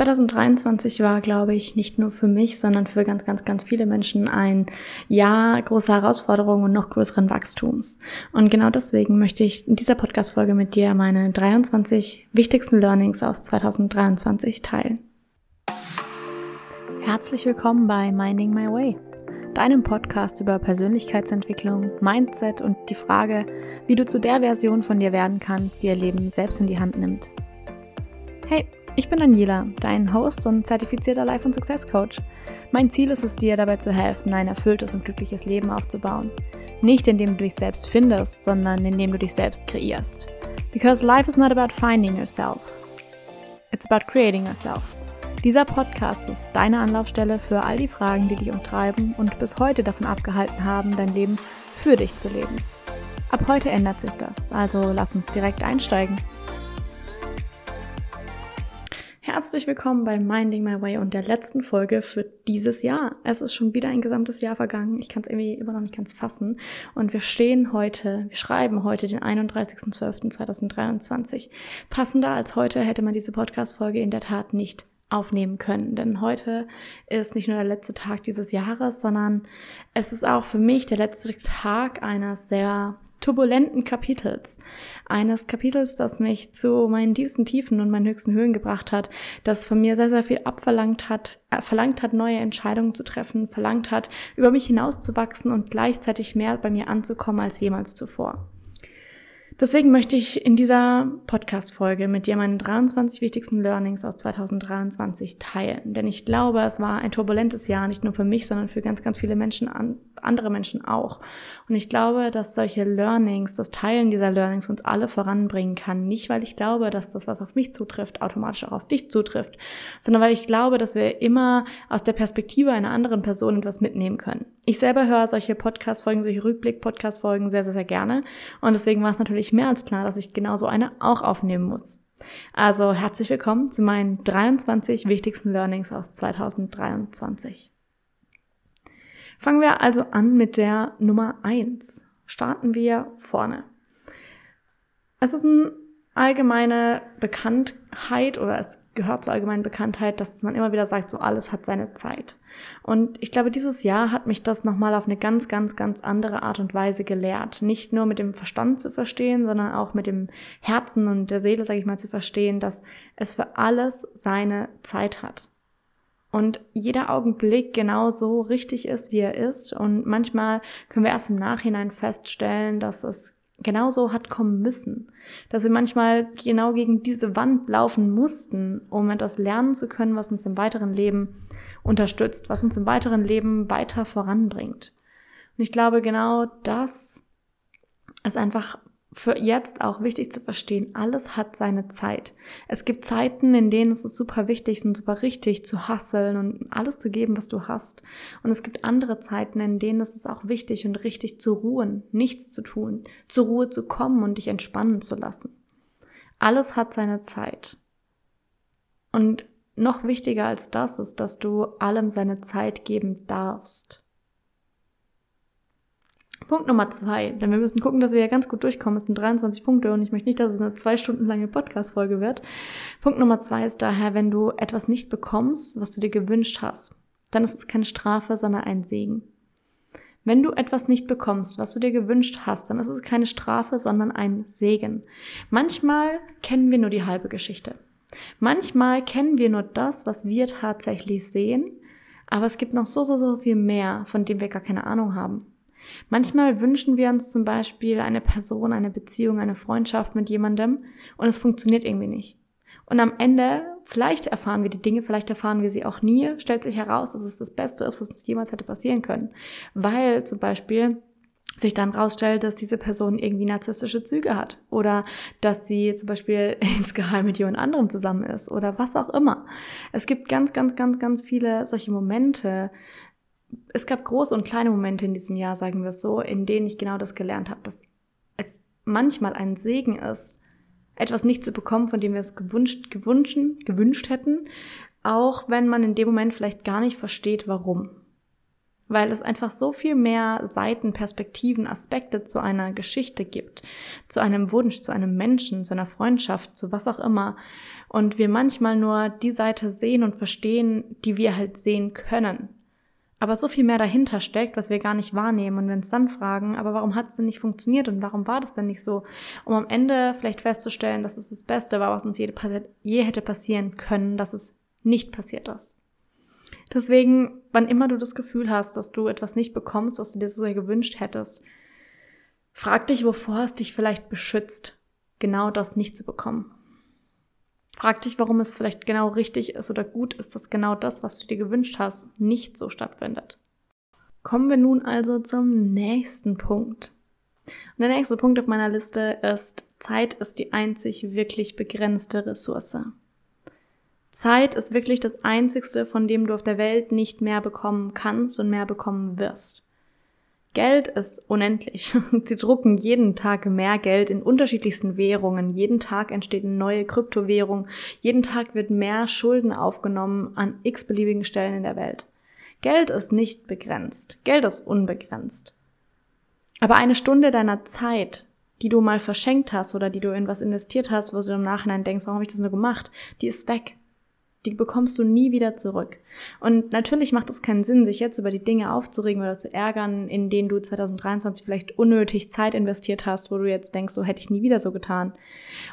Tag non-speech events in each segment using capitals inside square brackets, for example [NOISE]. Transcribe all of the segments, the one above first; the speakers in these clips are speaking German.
2023 war, glaube ich, nicht nur für mich, sondern für ganz, ganz, ganz viele Menschen ein Jahr großer Herausforderungen und noch größeren Wachstums. Und genau deswegen möchte ich in dieser Podcast-Folge mit dir meine 23 wichtigsten Learnings aus 2023 teilen. Herzlich willkommen bei Minding My Way, deinem Podcast über Persönlichkeitsentwicklung, Mindset und die Frage, wie du zu der Version von dir werden kannst, die ihr Leben selbst in die Hand nimmt. Hey, ich bin Daniela, dein Host und zertifizierter Life- und Success Coach. Mein Ziel ist es dir dabei zu helfen, ein erfülltes und glückliches Leben aufzubauen. Nicht indem du dich selbst findest, sondern indem du dich selbst kreierst. Because life is not about finding yourself. It's about creating yourself. Dieser Podcast ist deine Anlaufstelle für all die Fragen, die dich umtreiben und bis heute davon abgehalten haben, dein Leben für dich zu leben. Ab heute ändert sich das, also lass uns direkt einsteigen. Herzlich willkommen bei Minding My Way und der letzten Folge für dieses Jahr. Es ist schon wieder ein gesamtes Jahr vergangen. Ich kann es irgendwie immer noch nicht ganz fassen. Und wir stehen heute, wir schreiben heute den 31.12.2023. Passender als heute hätte man diese Podcast-Folge in der Tat nicht aufnehmen können. Denn heute ist nicht nur der letzte Tag dieses Jahres, sondern es ist auch für mich der letzte Tag eines sehr turbulenten Kapitels. Eines Kapitels, das mich zu meinen tiefsten Tiefen und meinen höchsten Höhen gebracht hat, das von mir sehr, sehr viel abverlangt hat, äh, verlangt hat, neue Entscheidungen zu treffen, verlangt hat, über mich hinauszuwachsen und gleichzeitig mehr bei mir anzukommen als jemals zuvor. Deswegen möchte ich in dieser Podcast-Folge mit dir meine 23 wichtigsten Learnings aus 2023 teilen. Denn ich glaube, es war ein turbulentes Jahr, nicht nur für mich, sondern für ganz, ganz viele Menschen, andere Menschen auch. Und ich glaube, dass solche Learnings, das Teilen dieser Learnings uns alle voranbringen kann. Nicht, weil ich glaube, dass das, was auf mich zutrifft, automatisch auch auf dich zutrifft, sondern weil ich glaube, dass wir immer aus der Perspektive einer anderen Person etwas mitnehmen können. Ich selber höre solche Podcast-Folgen, solche Rückblick-Podcast-Folgen sehr, sehr, sehr gerne. Und deswegen war es natürlich mehr als klar, dass ich genau so eine auch aufnehmen muss. Also herzlich willkommen zu meinen 23 wichtigsten Learnings aus 2023. Fangen wir also an mit der Nummer 1. Starten wir vorne. Es ist eine allgemeine Bekanntheit oder es gehört zur allgemeinen Bekanntheit, dass man immer wieder sagt, so alles hat seine Zeit. Und ich glaube, dieses Jahr hat mich das nochmal auf eine ganz, ganz, ganz andere Art und Weise gelehrt. Nicht nur mit dem Verstand zu verstehen, sondern auch mit dem Herzen und der Seele, sage ich mal, zu verstehen, dass es für alles seine Zeit hat. Und jeder Augenblick genau so richtig ist, wie er ist. Und manchmal können wir erst im Nachhinein feststellen, dass es genauso hat kommen müssen. Dass wir manchmal genau gegen diese Wand laufen mussten, um etwas lernen zu können, was uns im weiteren Leben unterstützt, was uns im weiteren Leben weiter voranbringt. Und ich glaube, genau das ist einfach für jetzt auch wichtig zu verstehen, alles hat seine Zeit. Es gibt Zeiten, in denen es ist super wichtig und super richtig zu hasseln und alles zu geben, was du hast. Und es gibt andere Zeiten, in denen es ist auch wichtig und richtig zu ruhen, nichts zu tun, zur Ruhe zu kommen und dich entspannen zu lassen. Alles hat seine Zeit. Und noch wichtiger als das ist, dass du allem seine Zeit geben darfst. Punkt Nummer zwei, denn wir müssen gucken, dass wir ja ganz gut durchkommen. Es sind 23 Punkte und ich möchte nicht, dass es eine zwei Stunden lange Podcast-Folge wird. Punkt Nummer zwei ist daher, wenn du etwas nicht bekommst, was du dir gewünscht hast, dann ist es keine Strafe, sondern ein Segen. Wenn du etwas nicht bekommst, was du dir gewünscht hast, dann ist es keine Strafe, sondern ein Segen. Manchmal kennen wir nur die halbe Geschichte. Manchmal kennen wir nur das, was wir tatsächlich sehen, aber es gibt noch so, so, so viel mehr, von dem wir gar keine Ahnung haben. Manchmal wünschen wir uns zum Beispiel eine Person, eine Beziehung, eine Freundschaft mit jemandem und es funktioniert irgendwie nicht. Und am Ende, vielleicht erfahren wir die Dinge, vielleicht erfahren wir sie auch nie, stellt sich heraus, dass es das Beste ist, was uns jemals hätte passieren können. Weil zum Beispiel sich dann rausstellt, dass diese Person irgendwie narzisstische Züge hat oder dass sie zum Beispiel [LAUGHS] insgeheim mit jemand anderem zusammen ist oder was auch immer. Es gibt ganz, ganz, ganz, ganz viele solche Momente, es gab große und kleine Momente in diesem Jahr, sagen wir es so, in denen ich genau das gelernt habe, dass es manchmal ein Segen ist, etwas nicht zu bekommen, von dem wir es gewünscht, gewünscht, gewünscht hätten, auch wenn man in dem Moment vielleicht gar nicht versteht, warum. Weil es einfach so viel mehr Seiten, Perspektiven, Aspekte zu einer Geschichte gibt, zu einem Wunsch, zu einem Menschen, zu einer Freundschaft, zu was auch immer, und wir manchmal nur die Seite sehen und verstehen, die wir halt sehen können. Aber so viel mehr dahinter steckt, was wir gar nicht wahrnehmen und wir uns dann fragen, aber warum hat es denn nicht funktioniert und warum war das denn nicht so? Um am Ende vielleicht festzustellen, dass es das Beste war, was uns je, je hätte passieren können, dass es nicht passiert ist. Deswegen, wann immer du das Gefühl hast, dass du etwas nicht bekommst, was du dir so sehr gewünscht hättest, frag dich, wovor es dich vielleicht beschützt, genau das nicht zu bekommen. Frag dich, warum es vielleicht genau richtig ist oder gut ist, dass genau das, was du dir gewünscht hast, nicht so stattfindet. Kommen wir nun also zum nächsten Punkt. Und der nächste Punkt auf meiner Liste ist, Zeit ist die einzig wirklich begrenzte Ressource. Zeit ist wirklich das Einzigste, von dem du auf der Welt nicht mehr bekommen kannst und mehr bekommen wirst. Geld ist unendlich. [LAUGHS] Sie drucken jeden Tag mehr Geld in unterschiedlichsten Währungen. Jeden Tag entsteht eine neue Kryptowährung. Jeden Tag wird mehr Schulden aufgenommen an x-beliebigen Stellen in der Welt. Geld ist nicht begrenzt. Geld ist unbegrenzt. Aber eine Stunde deiner Zeit, die du mal verschenkt hast oder die du in was investiert hast, wo du im Nachhinein denkst, warum habe ich das nur gemacht, die ist weg. Die bekommst du nie wieder zurück. Und natürlich macht es keinen Sinn, sich jetzt über die Dinge aufzuregen oder zu ärgern, in denen du 2023 vielleicht unnötig Zeit investiert hast, wo du jetzt denkst, so hätte ich nie wieder so getan.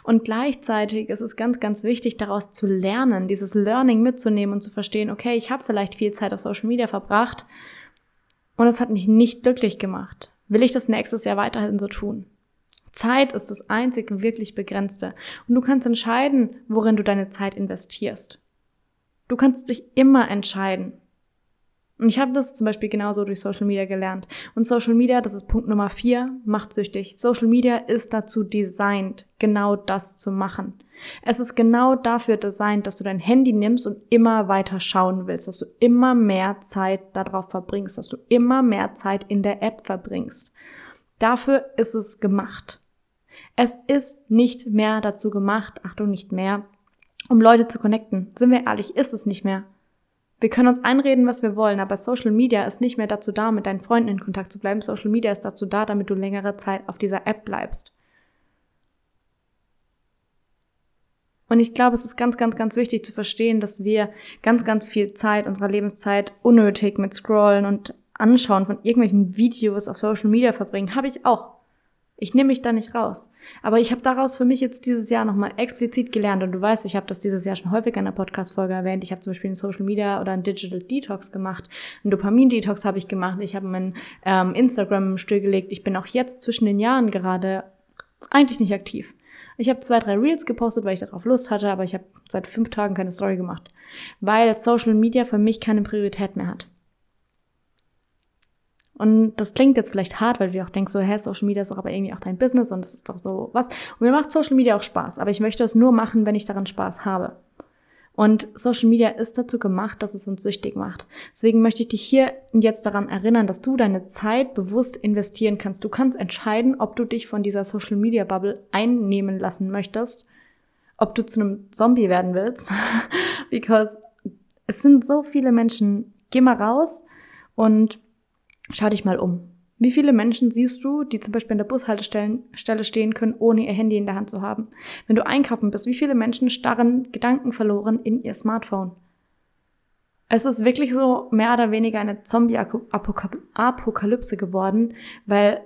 Und gleichzeitig ist es ganz, ganz wichtig, daraus zu lernen, dieses Learning mitzunehmen und zu verstehen, okay, ich habe vielleicht viel Zeit auf Social Media verbracht und es hat mich nicht glücklich gemacht. Will ich das nächstes Jahr weiterhin so tun? Zeit ist das einzig wirklich Begrenzte. Und du kannst entscheiden, worin du deine Zeit investierst. Du kannst dich immer entscheiden. Und ich habe das zum Beispiel genauso durch Social Media gelernt. Und Social Media, das ist Punkt Nummer vier, macht süchtig. Social Media ist dazu designt, genau das zu machen. Es ist genau dafür designt, dass du dein Handy nimmst und immer weiter schauen willst, dass du immer mehr Zeit darauf verbringst, dass du immer mehr Zeit in der App verbringst. Dafür ist es gemacht. Es ist nicht mehr dazu gemacht, Achtung, nicht mehr, um Leute zu connecten. Sind wir ehrlich, ist es nicht mehr. Wir können uns einreden, was wir wollen, aber Social Media ist nicht mehr dazu da, mit deinen Freunden in Kontakt zu bleiben. Social Media ist dazu da, damit du längere Zeit auf dieser App bleibst. Und ich glaube, es ist ganz, ganz, ganz wichtig zu verstehen, dass wir ganz, ganz viel Zeit, unserer Lebenszeit unnötig mit Scrollen und Anschauen von irgendwelchen Videos auf Social Media verbringen. Habe ich auch. Ich nehme mich da nicht raus. Aber ich habe daraus für mich jetzt dieses Jahr nochmal explizit gelernt. Und du weißt, ich habe das dieses Jahr schon häufig in der Podcast-Folge erwähnt. Ich habe zum Beispiel einen Social Media oder einen Digital Detox gemacht. Einen Dopamin-Detox habe ich gemacht. Ich habe mein ähm, Instagram stillgelegt. Ich bin auch jetzt zwischen den Jahren gerade eigentlich nicht aktiv. Ich habe zwei, drei Reels gepostet, weil ich darauf Lust hatte, aber ich habe seit fünf Tagen keine Story gemacht. Weil Social Media für mich keine Priorität mehr hat. Und das klingt jetzt vielleicht hart, weil du auch denkst, so, hä, Social Media ist doch aber irgendwie auch dein Business und das ist doch so was. Und mir macht Social Media auch Spaß, aber ich möchte es nur machen, wenn ich daran Spaß habe. Und Social Media ist dazu gemacht, dass es uns süchtig macht. Deswegen möchte ich dich hier jetzt daran erinnern, dass du deine Zeit bewusst investieren kannst. Du kannst entscheiden, ob du dich von dieser Social Media Bubble einnehmen lassen möchtest, ob du zu einem Zombie werden willst, [LAUGHS] because es sind so viele Menschen. Geh mal raus und Schau dich mal um. Wie viele Menschen siehst du, die zum Beispiel an der Bushaltestelle stehen können, ohne ihr Handy in der Hand zu haben? Wenn du einkaufen bist, wie viele Menschen starren Gedanken verloren in ihr Smartphone? Es ist wirklich so mehr oder weniger eine Zombie-Apokalypse geworden, weil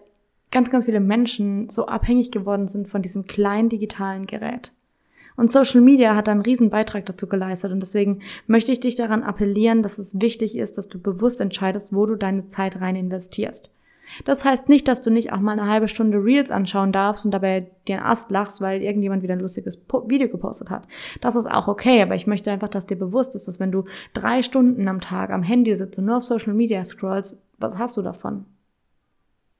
ganz, ganz viele Menschen so abhängig geworden sind von diesem kleinen digitalen Gerät. Und Social Media hat einen riesen Beitrag dazu geleistet. Und deswegen möchte ich dich daran appellieren, dass es wichtig ist, dass du bewusst entscheidest, wo du deine Zeit rein investierst. Das heißt nicht, dass du nicht auch mal eine halbe Stunde Reels anschauen darfst und dabei dir einen Ast lachst, weil irgendjemand wieder ein lustiges Video gepostet hat. Das ist auch okay, aber ich möchte einfach, dass dir bewusst ist, dass wenn du drei Stunden am Tag am Handy sitzt und nur auf Social Media scrollst, was hast du davon?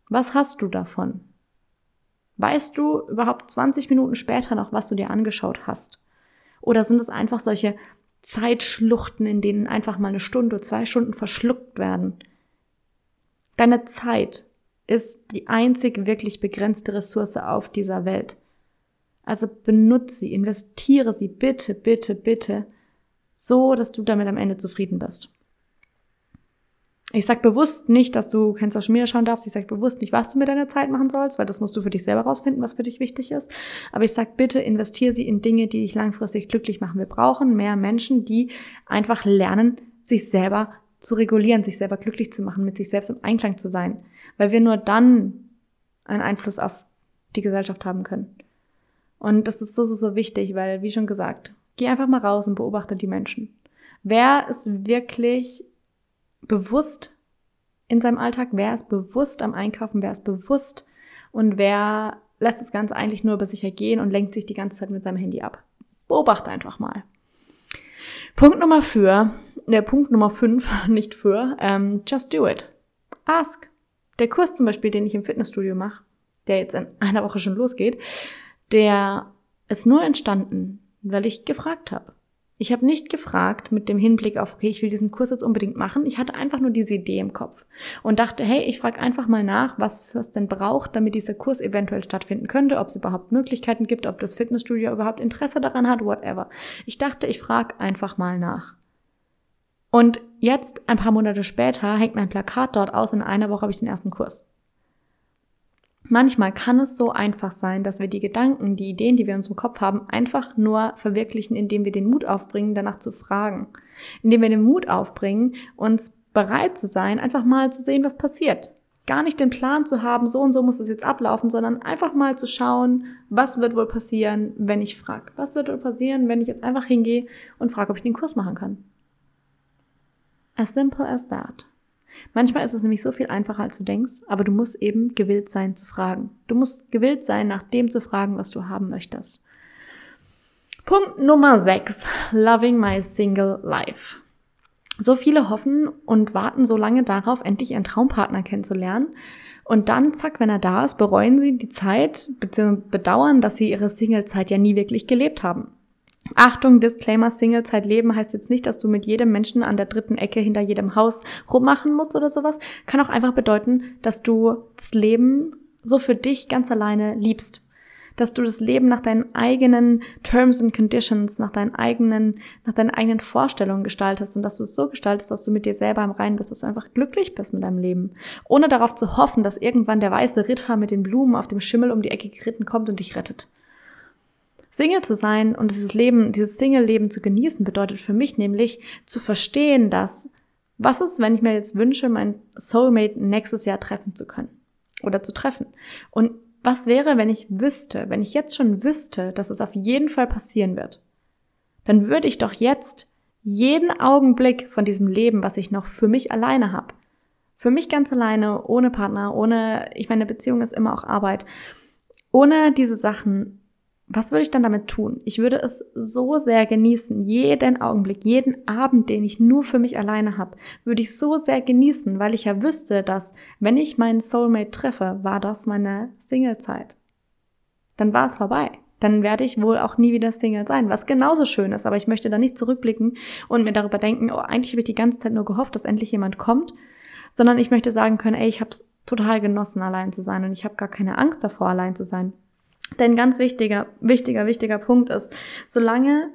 Was hast du davon? Weißt du überhaupt 20 Minuten später noch, was du dir angeschaut hast? Oder sind es einfach solche Zeitschluchten, in denen einfach mal eine Stunde oder zwei Stunden verschluckt werden? Deine Zeit ist die einzig wirklich begrenzte Ressource auf dieser Welt. Also benutze sie, investiere sie bitte, bitte, bitte, so dass du damit am Ende zufrieden bist. Ich sag bewusst nicht, dass du kein Social Media schauen darfst. Ich sag bewusst nicht, was du mit deiner Zeit machen sollst, weil das musst du für dich selber rausfinden, was für dich wichtig ist. Aber ich sag bitte, investiere sie in Dinge, die dich langfristig glücklich machen. Wir brauchen mehr Menschen, die einfach lernen, sich selber zu regulieren, sich selber glücklich zu machen, mit sich selbst im Einklang zu sein. Weil wir nur dann einen Einfluss auf die Gesellschaft haben können. Und das ist so, so, so wichtig, weil, wie schon gesagt, geh einfach mal raus und beobachte die Menschen. Wer ist wirklich bewusst in seinem Alltag, wer ist bewusst am Einkaufen, wer ist bewusst und wer lässt das Ganze eigentlich nur über sich ergehen und lenkt sich die ganze Zeit mit seinem Handy ab. Beobachte einfach mal. Punkt Nummer für, der Punkt Nummer fünf, [LAUGHS] nicht für, ähm, just do it. Ask. Der Kurs zum Beispiel, den ich im Fitnessstudio mache, der jetzt in einer Woche schon losgeht, der ist nur entstanden, weil ich gefragt habe. Ich habe nicht gefragt mit dem Hinblick auf, okay, ich will diesen Kurs jetzt unbedingt machen. Ich hatte einfach nur diese Idee im Kopf und dachte, hey, ich frage einfach mal nach, was es denn braucht, damit dieser Kurs eventuell stattfinden könnte, ob es überhaupt Möglichkeiten gibt, ob das Fitnessstudio überhaupt Interesse daran hat, whatever. Ich dachte, ich frage einfach mal nach. Und jetzt, ein paar Monate später, hängt mein Plakat dort aus. In einer Woche habe ich den ersten Kurs. Manchmal kann es so einfach sein, dass wir die Gedanken, die Ideen, die wir in unserem Kopf haben, einfach nur verwirklichen, indem wir den Mut aufbringen, danach zu fragen. Indem wir den Mut aufbringen, uns bereit zu sein, einfach mal zu sehen, was passiert. Gar nicht den Plan zu haben, so und so muss es jetzt ablaufen, sondern einfach mal zu schauen, was wird wohl passieren, wenn ich frage. Was wird wohl passieren, wenn ich jetzt einfach hingehe und frage, ob ich den Kurs machen kann. As simple as that. Manchmal ist es nämlich so viel einfacher, als du denkst, aber du musst eben gewillt sein zu fragen. Du musst gewillt sein, nach dem zu fragen, was du haben möchtest. Punkt Nummer 6. Loving my single life. So viele hoffen und warten so lange darauf, endlich ihren Traumpartner kennenzulernen. Und dann, zack, wenn er da ist, bereuen sie die Zeit bzw. bedauern, dass sie ihre Singlezeit ja nie wirklich gelebt haben. Achtung, Disclaimer, Singlezeit leben heißt jetzt nicht, dass du mit jedem Menschen an der dritten Ecke hinter jedem Haus rummachen musst oder sowas. Kann auch einfach bedeuten, dass du das Leben so für dich ganz alleine liebst. Dass du das Leben nach deinen eigenen Terms and Conditions, nach deinen eigenen, nach deinen eigenen Vorstellungen gestaltest und dass du es so gestaltest, dass du mit dir selber im Reinen bist, dass du einfach glücklich bist mit deinem Leben. Ohne darauf zu hoffen, dass irgendwann der weiße Ritter mit den Blumen auf dem Schimmel um die Ecke geritten kommt und dich rettet. Single zu sein und dieses Leben, dieses Single-Leben zu genießen, bedeutet für mich nämlich zu verstehen, dass was ist, wenn ich mir jetzt wünsche, mein Soulmate nächstes Jahr treffen zu können oder zu treffen? Und was wäre, wenn ich wüsste, wenn ich jetzt schon wüsste, dass es auf jeden Fall passieren wird? Dann würde ich doch jetzt jeden Augenblick von diesem Leben, was ich noch für mich alleine habe, für mich ganz alleine, ohne Partner, ohne, ich meine, Beziehung ist immer auch Arbeit, ohne diese Sachen was würde ich dann damit tun? Ich würde es so sehr genießen, jeden Augenblick, jeden Abend, den ich nur für mich alleine habe, würde ich so sehr genießen, weil ich ja wüsste, dass wenn ich meinen Soulmate treffe, war das meine Singlezeit. Dann war es vorbei. Dann werde ich wohl auch nie wieder Single sein, was genauso schön ist. Aber ich möchte da nicht zurückblicken und mir darüber denken, oh, eigentlich habe ich die ganze Zeit nur gehofft, dass endlich jemand kommt, sondern ich möchte sagen können, ey, ich habe es total genossen, allein zu sein und ich habe gar keine Angst davor, allein zu sein. Denn ganz wichtiger, wichtiger, wichtiger Punkt ist, solange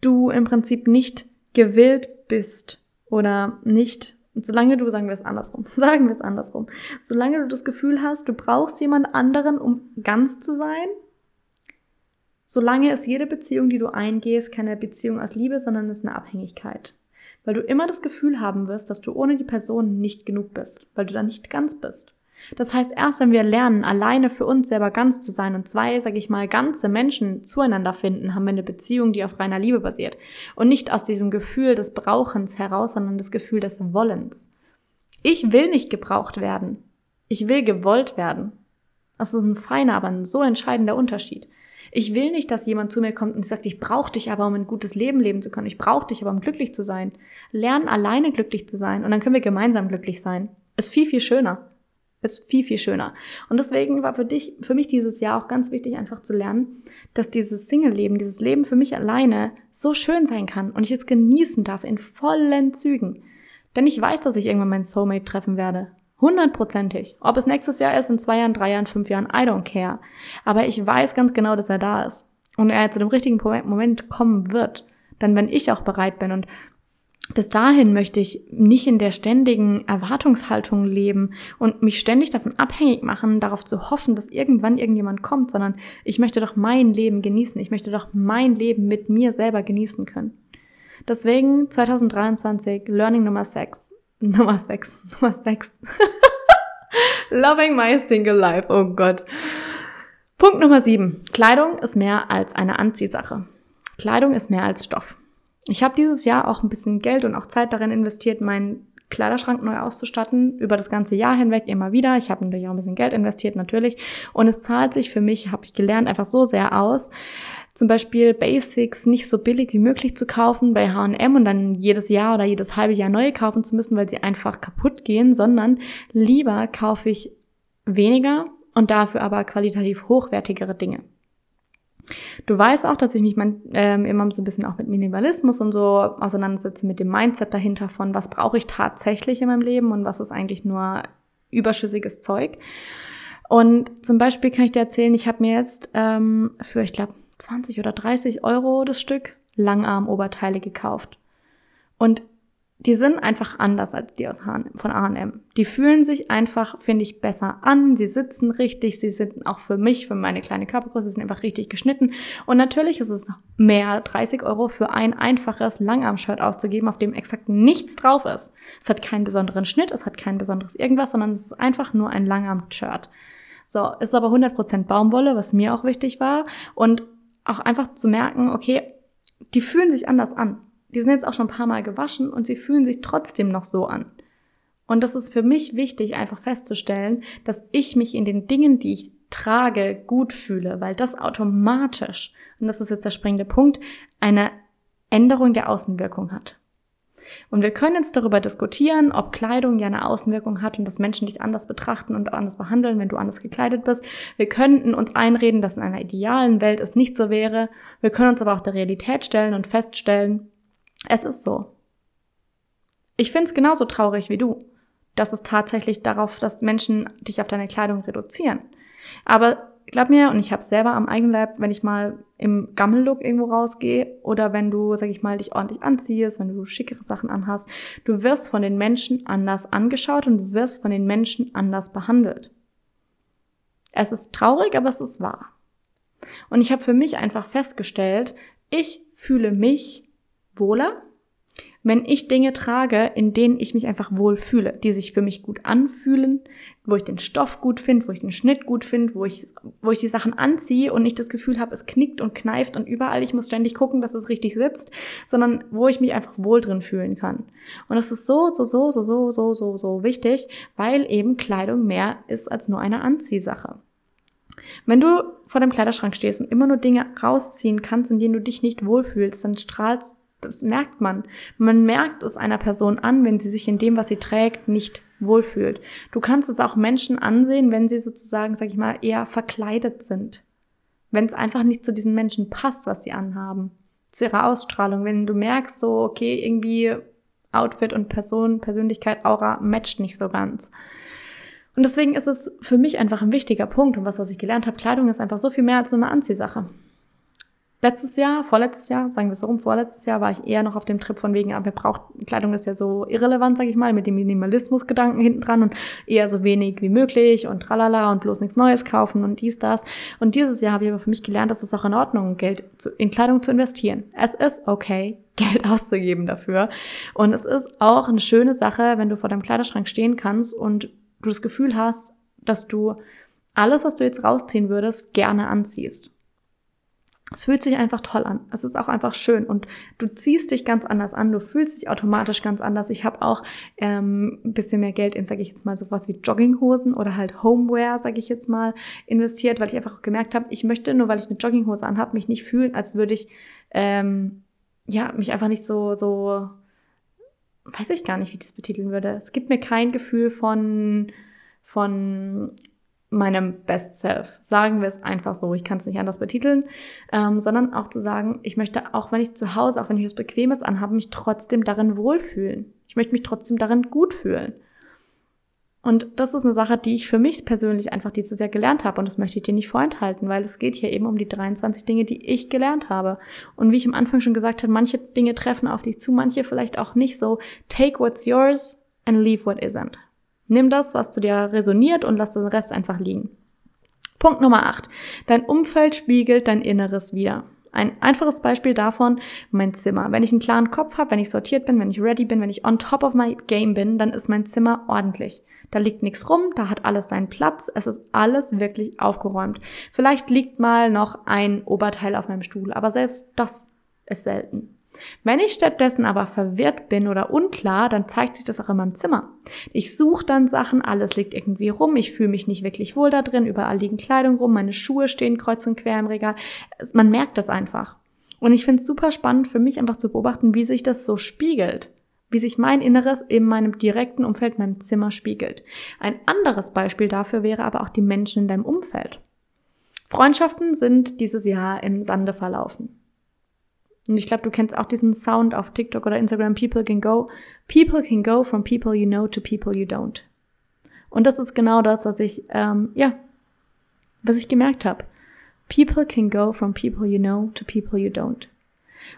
du im Prinzip nicht gewillt bist oder nicht, solange du, sagen wir es andersrum, [LAUGHS] sagen wir es andersrum, solange du das Gefühl hast, du brauchst jemand anderen, um ganz zu sein, solange ist jede Beziehung, die du eingehst, keine Beziehung aus Liebe, sondern ist eine Abhängigkeit. Weil du immer das Gefühl haben wirst, dass du ohne die Person nicht genug bist, weil du da nicht ganz bist. Das heißt, erst wenn wir lernen, alleine für uns selber ganz zu sein und zwei, sage ich mal, ganze Menschen zueinander finden, haben wir eine Beziehung, die auf reiner Liebe basiert. Und nicht aus diesem Gefühl des Brauchens heraus, sondern das Gefühl des Wollens. Ich will nicht gebraucht werden. Ich will gewollt werden. Das ist ein feiner, aber ein so entscheidender Unterschied. Ich will nicht, dass jemand zu mir kommt und sagt, ich brauche dich aber, um ein gutes Leben leben zu können. Ich brauche dich aber, um glücklich zu sein. Lernen alleine glücklich zu sein und dann können wir gemeinsam glücklich sein. Ist viel, viel schöner ist viel, viel schöner. Und deswegen war für dich, für mich dieses Jahr auch ganz wichtig, einfach zu lernen, dass dieses Single-Leben, dieses Leben für mich alleine so schön sein kann und ich es genießen darf in vollen Zügen. Denn ich weiß, dass ich irgendwann meinen Soulmate treffen werde. Hundertprozentig. Ob es nächstes Jahr ist, in zwei Jahren, drei Jahren, fünf Jahren, I don't care. Aber ich weiß ganz genau, dass er da ist. Und er zu dem richtigen Moment kommen wird. Dann, wenn ich auch bereit bin. Und bis dahin möchte ich nicht in der ständigen Erwartungshaltung leben und mich ständig davon abhängig machen, darauf zu hoffen, dass irgendwann irgendjemand kommt, sondern ich möchte doch mein Leben genießen. Ich möchte doch mein Leben mit mir selber genießen können. Deswegen 2023 Learning Nummer 6. [LAUGHS] Nummer 6. Nummer 6. [LAUGHS] Loving my single life. Oh Gott. Punkt Nummer 7. Kleidung ist mehr als eine Anziehsache. Kleidung ist mehr als Stoff. Ich habe dieses Jahr auch ein bisschen Geld und auch Zeit darin investiert, meinen Kleiderschrank neu auszustatten, über das ganze Jahr hinweg immer wieder. Ich habe natürlich auch ein bisschen Geld investiert, natürlich. Und es zahlt sich für mich, habe ich gelernt, einfach so sehr aus, zum Beispiel Basics nicht so billig wie möglich zu kaufen bei H&M und dann jedes Jahr oder jedes halbe Jahr neue kaufen zu müssen, weil sie einfach kaputt gehen, sondern lieber kaufe ich weniger und dafür aber qualitativ hochwertigere Dinge. Du weißt auch, dass ich mich mein, ähm, immer so ein bisschen auch mit Minimalismus und so auseinandersetze, mit dem Mindset dahinter von, was brauche ich tatsächlich in meinem Leben und was ist eigentlich nur überschüssiges Zeug. Und zum Beispiel kann ich dir erzählen, ich habe mir jetzt ähm, für, ich glaube, 20 oder 30 Euro das Stück Langarm-Oberteile gekauft. Und die sind einfach anders als die aus H von H&M. Die fühlen sich einfach, finde ich, besser an. Sie sitzen richtig. Sie sind auch für mich, für meine kleine Körpergröße, sind einfach richtig geschnitten. Und natürlich ist es mehr 30 Euro für ein einfaches Langarm-Shirt auszugeben, auf dem exakt nichts drauf ist. Es hat keinen besonderen Schnitt, es hat kein besonderes irgendwas, sondern es ist einfach nur ein Langarm-Shirt. So, ist aber 100% Baumwolle, was mir auch wichtig war. Und auch einfach zu merken, okay, die fühlen sich anders an. Die sind jetzt auch schon ein paar Mal gewaschen und sie fühlen sich trotzdem noch so an. Und das ist für mich wichtig, einfach festzustellen, dass ich mich in den Dingen, die ich trage, gut fühle, weil das automatisch, und das ist jetzt der springende Punkt, eine Änderung der Außenwirkung hat. Und wir können jetzt darüber diskutieren, ob Kleidung ja eine Außenwirkung hat und dass Menschen dich anders betrachten und anders behandeln, wenn du anders gekleidet bist. Wir könnten uns einreden, dass in einer idealen Welt es nicht so wäre. Wir können uns aber auch der Realität stellen und feststellen, es ist so. Ich finde es genauso traurig wie du, dass es tatsächlich darauf, dass Menschen dich auf deine Kleidung reduzieren. Aber glaub mir, und ich habe selber am eigenen Leib, wenn ich mal im Gammellook irgendwo rausgehe oder wenn du, sag ich mal, dich ordentlich anziehst, wenn du schickere Sachen anhast, du wirst von den Menschen anders angeschaut und du wirst von den Menschen anders behandelt. Es ist traurig, aber es ist wahr. Und ich habe für mich einfach festgestellt, ich fühle mich wohler, wenn ich Dinge trage, in denen ich mich einfach wohl fühle, die sich für mich gut anfühlen, wo ich den Stoff gut finde, wo ich den Schnitt gut finde, wo ich, wo ich die Sachen anziehe und nicht das Gefühl habe, es knickt und kneift und überall, ich muss ständig gucken, dass es richtig sitzt, sondern wo ich mich einfach wohl drin fühlen kann. Und das ist so, so, so, so, so, so, so, so wichtig, weil eben Kleidung mehr ist als nur eine Anziehsache. Wenn du vor dem Kleiderschrank stehst und immer nur Dinge rausziehen kannst, in denen du dich nicht wohlfühlst, dann strahlst das merkt man. Man merkt es einer Person an, wenn sie sich in dem, was sie trägt, nicht wohlfühlt. Du kannst es auch Menschen ansehen, wenn sie sozusagen, sag ich mal, eher verkleidet sind. Wenn es einfach nicht zu diesen Menschen passt, was sie anhaben. Zu ihrer Ausstrahlung. Wenn du merkst, so, okay, irgendwie Outfit und Person, Persönlichkeit, Aura matcht nicht so ganz. Und deswegen ist es für mich einfach ein wichtiger Punkt. Und was, was ich gelernt habe, Kleidung ist einfach so viel mehr als so eine Anziehsache. Letztes Jahr, vorletztes Jahr, sagen wir es so rum, vorletztes Jahr war ich eher noch auf dem Trip von wegen, aber braucht, Kleidung ist ja so irrelevant, sag ich mal, mit dem Minimalismus-Gedanken hinten dran und eher so wenig wie möglich und tralala und bloß nichts Neues kaufen und dies, das. Und dieses Jahr habe ich aber für mich gelernt, dass es auch in Ordnung Geld zu, in Kleidung zu investieren. Es ist okay, [LAUGHS] Geld auszugeben dafür. Und es ist auch eine schöne Sache, wenn du vor deinem Kleiderschrank stehen kannst und du das Gefühl hast, dass du alles, was du jetzt rausziehen würdest, gerne anziehst. Es fühlt sich einfach toll an. Es ist auch einfach schön und du ziehst dich ganz anders an, du fühlst dich automatisch ganz anders. Ich habe auch ähm, ein bisschen mehr Geld in, sage ich jetzt mal, sowas wie Jogginghosen oder halt Homeware, sage ich jetzt mal, investiert, weil ich einfach gemerkt habe, ich möchte nur, weil ich eine Jogginghose anhabe, mich nicht fühlen, als würde ich ähm, ja mich einfach nicht so so weiß ich gar nicht, wie ich das betiteln würde. Es gibt mir kein Gefühl von von meinem Best Self. Sagen wir es einfach so, ich kann es nicht anders betiteln, ähm, sondern auch zu sagen, ich möchte, auch wenn ich zu Hause, auch wenn ich was Bequemes anhabe, mich trotzdem darin wohlfühlen. Ich möchte mich trotzdem darin gut fühlen. Und das ist eine Sache, die ich für mich persönlich einfach dieses Jahr gelernt habe. Und das möchte ich dir nicht vorenthalten, weil es geht hier eben um die 23 Dinge, die ich gelernt habe. Und wie ich am Anfang schon gesagt habe, manche Dinge treffen auf dich zu, manche vielleicht auch nicht so. Take what's yours and leave what isn't. Nimm das, was zu dir resoniert und lass den Rest einfach liegen. Punkt Nummer 8. Dein Umfeld spiegelt dein Inneres wieder. Ein einfaches Beispiel davon, mein Zimmer. Wenn ich einen klaren Kopf habe, wenn ich sortiert bin, wenn ich ready bin, wenn ich on top of my game bin, dann ist mein Zimmer ordentlich. Da liegt nichts rum, da hat alles seinen Platz, es ist alles wirklich aufgeräumt. Vielleicht liegt mal noch ein Oberteil auf meinem Stuhl, aber selbst das ist selten. Wenn ich stattdessen aber verwirrt bin oder unklar, dann zeigt sich das auch in meinem Zimmer. Ich suche dann Sachen, alles liegt irgendwie rum, ich fühle mich nicht wirklich wohl da drin, überall liegen Kleidung rum, meine Schuhe stehen kreuz und quer im Regal. Man merkt das einfach. Und ich finde es super spannend für mich einfach zu beobachten, wie sich das so spiegelt. Wie sich mein Inneres in meinem direkten Umfeld, meinem Zimmer spiegelt. Ein anderes Beispiel dafür wäre aber auch die Menschen in deinem Umfeld. Freundschaften sind dieses Jahr im Sande verlaufen. Und ich glaube, du kennst auch diesen Sound auf TikTok oder Instagram. People can go, people can go from people you know to people you don't. Und das ist genau das, was ich, ähm, ja, was ich gemerkt habe. People can go from people you know to people you don't.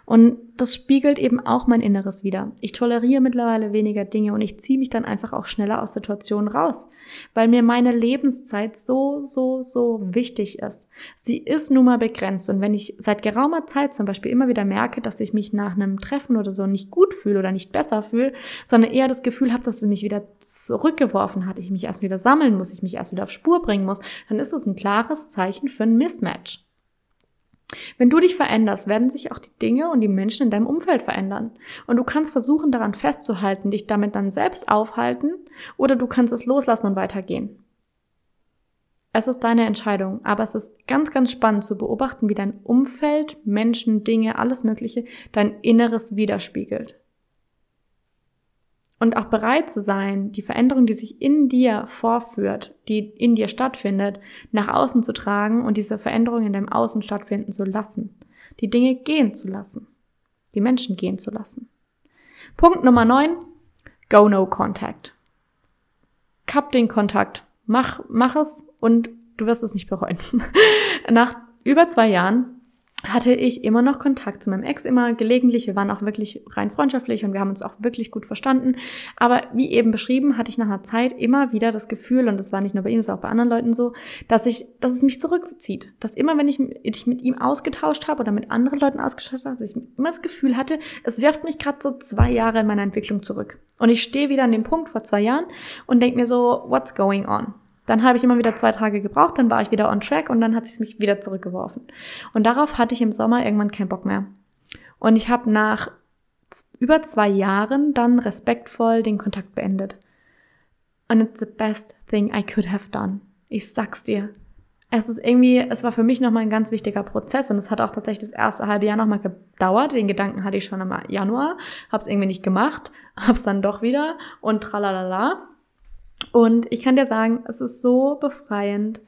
Und das spiegelt eben auch mein Inneres wieder. Ich toleriere mittlerweile weniger Dinge und ich ziehe mich dann einfach auch schneller aus Situationen raus, weil mir meine Lebenszeit so, so, so wichtig ist. Sie ist nun mal begrenzt und wenn ich seit geraumer Zeit zum Beispiel immer wieder merke, dass ich mich nach einem Treffen oder so nicht gut fühle oder nicht besser fühle, sondern eher das Gefühl habe, dass es mich wieder zurückgeworfen hat, ich mich erst wieder sammeln muss, ich mich erst wieder auf Spur bringen muss, dann ist es ein klares Zeichen für ein Mismatch. Wenn du dich veränderst, werden sich auch die Dinge und die Menschen in deinem Umfeld verändern. Und du kannst versuchen, daran festzuhalten, dich damit dann selbst aufhalten, oder du kannst es loslassen und weitergehen. Es ist deine Entscheidung, aber es ist ganz, ganz spannend zu beobachten, wie dein Umfeld, Menschen, Dinge, alles Mögliche dein Inneres widerspiegelt und auch bereit zu sein, die Veränderung, die sich in dir vorführt, die in dir stattfindet, nach außen zu tragen und diese Veränderung in deinem Außen stattfinden zu lassen. Die Dinge gehen zu lassen. Die Menschen gehen zu lassen. Punkt Nummer 9. Go no contact. Kapp den Kontakt. Mach, mach es und du wirst es nicht bereuen. [LAUGHS] Nach über zwei Jahren hatte ich immer noch Kontakt zu meinem Ex, immer gelegentlich. Wir waren auch wirklich rein freundschaftlich und wir haben uns auch wirklich gut verstanden. Aber wie eben beschrieben, hatte ich nach einer Zeit immer wieder das Gefühl, und das war nicht nur bei ihm, das war auch bei anderen Leuten so, dass ich, dass es mich zurückzieht. Dass immer, wenn ich, ich mit ihm ausgetauscht habe oder mit anderen Leuten ausgetauscht habe, dass ich immer das Gefühl hatte, es wirft mich gerade so zwei Jahre in meiner Entwicklung zurück. Und ich stehe wieder an dem Punkt vor zwei Jahren und denke mir so, what's going on? Dann habe ich immer wieder zwei Tage gebraucht, dann war ich wieder on track und dann hat es mich wieder zurückgeworfen. Und darauf hatte ich im Sommer irgendwann keinen Bock mehr. Und ich habe nach über zwei Jahren dann respektvoll den Kontakt beendet. And it's the best thing I could have done. Ich sag's dir. Es ist irgendwie, es war für mich nochmal ein ganz wichtiger Prozess und es hat auch tatsächlich das erste halbe Jahr nochmal gedauert. Den Gedanken hatte ich schon im Januar, hab's irgendwie nicht gemacht, hab's dann doch wieder und tralalala. Und ich kann dir sagen, es ist so befreiend,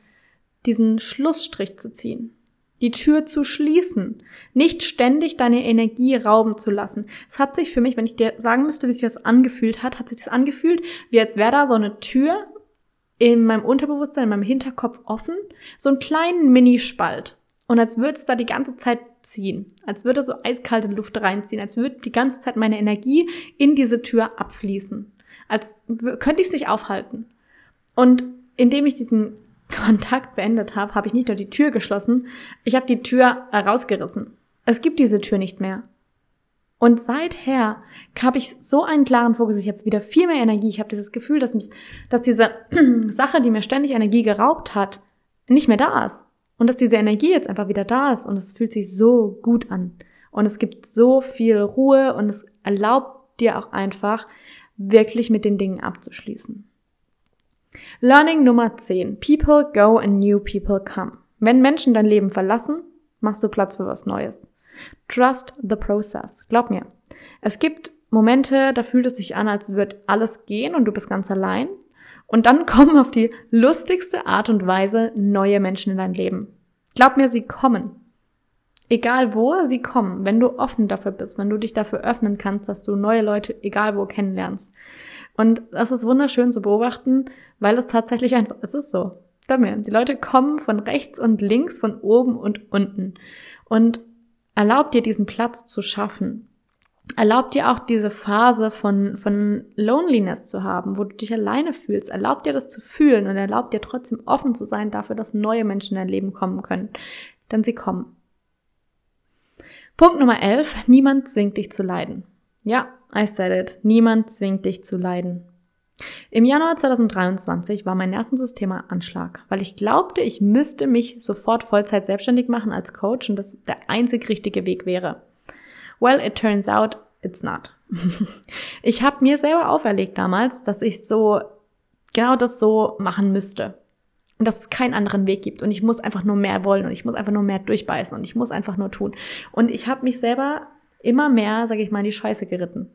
diesen Schlussstrich zu ziehen, die Tür zu schließen, nicht ständig deine Energie rauben zu lassen. Es hat sich für mich, wenn ich dir sagen müsste, wie sich das angefühlt hat, hat sich das angefühlt, wie als wäre da so eine Tür in meinem Unterbewusstsein, in meinem Hinterkopf offen, so einen kleinen Minispalt. Und als würde es da die ganze Zeit ziehen, als würde so eiskalte Luft reinziehen, als würde die ganze Zeit meine Energie in diese Tür abfließen als könnte ich es nicht aufhalten. Und indem ich diesen [LAUGHS] Kontakt beendet habe, habe ich nicht nur die Tür geschlossen, ich habe die Tür rausgerissen. Es gibt diese Tür nicht mehr. Und seither habe ich so einen klaren Fokus, ich habe wieder viel mehr Energie, ich habe dieses Gefühl, dass, dass diese [CLEARS THROAT] Sache, die mir ständig Energie geraubt hat, nicht mehr da ist. Und dass diese Energie jetzt einfach wieder da ist und es fühlt sich so gut an. Und es gibt so viel Ruhe und es erlaubt dir auch einfach, wirklich mit den Dingen abzuschließen. Learning Nummer 10. People go and new people come. Wenn Menschen dein Leben verlassen, machst du Platz für was Neues. Trust the process. Glaub mir. Es gibt Momente, da fühlt es sich an, als würde alles gehen und du bist ganz allein. Und dann [LAUGHS] kommen auf die lustigste Art und Weise neue Menschen in dein Leben. Glaub mir, sie kommen. Egal wo sie kommen, wenn du offen dafür bist, wenn du dich dafür öffnen kannst, dass du neue Leute egal wo kennenlernst. Und das ist wunderschön zu beobachten, weil es tatsächlich einfach, es ist so. Glaub die Leute kommen von rechts und links, von oben und unten. Und erlaub dir diesen Platz zu schaffen. Erlaub dir auch diese Phase von, von Loneliness zu haben, wo du dich alleine fühlst. Erlaub dir das zu fühlen und erlaub dir trotzdem offen zu sein dafür, dass neue Menschen in dein Leben kommen können. Denn sie kommen. Punkt Nummer 11. Niemand zwingt dich zu leiden. Ja, I said it. Niemand zwingt dich zu leiden. Im Januar 2023 war mein Nervensystem Anschlag, weil ich glaubte, ich müsste mich sofort Vollzeit selbstständig machen als Coach und das der einzig richtige Weg wäre. Well, it turns out, it's not. [LAUGHS] ich habe mir selber auferlegt damals, dass ich so genau das so machen müsste und dass es keinen anderen Weg gibt und ich muss einfach nur mehr wollen und ich muss einfach nur mehr durchbeißen und ich muss einfach nur tun. Und ich habe mich selber immer mehr, sage ich mal, in die Scheiße geritten.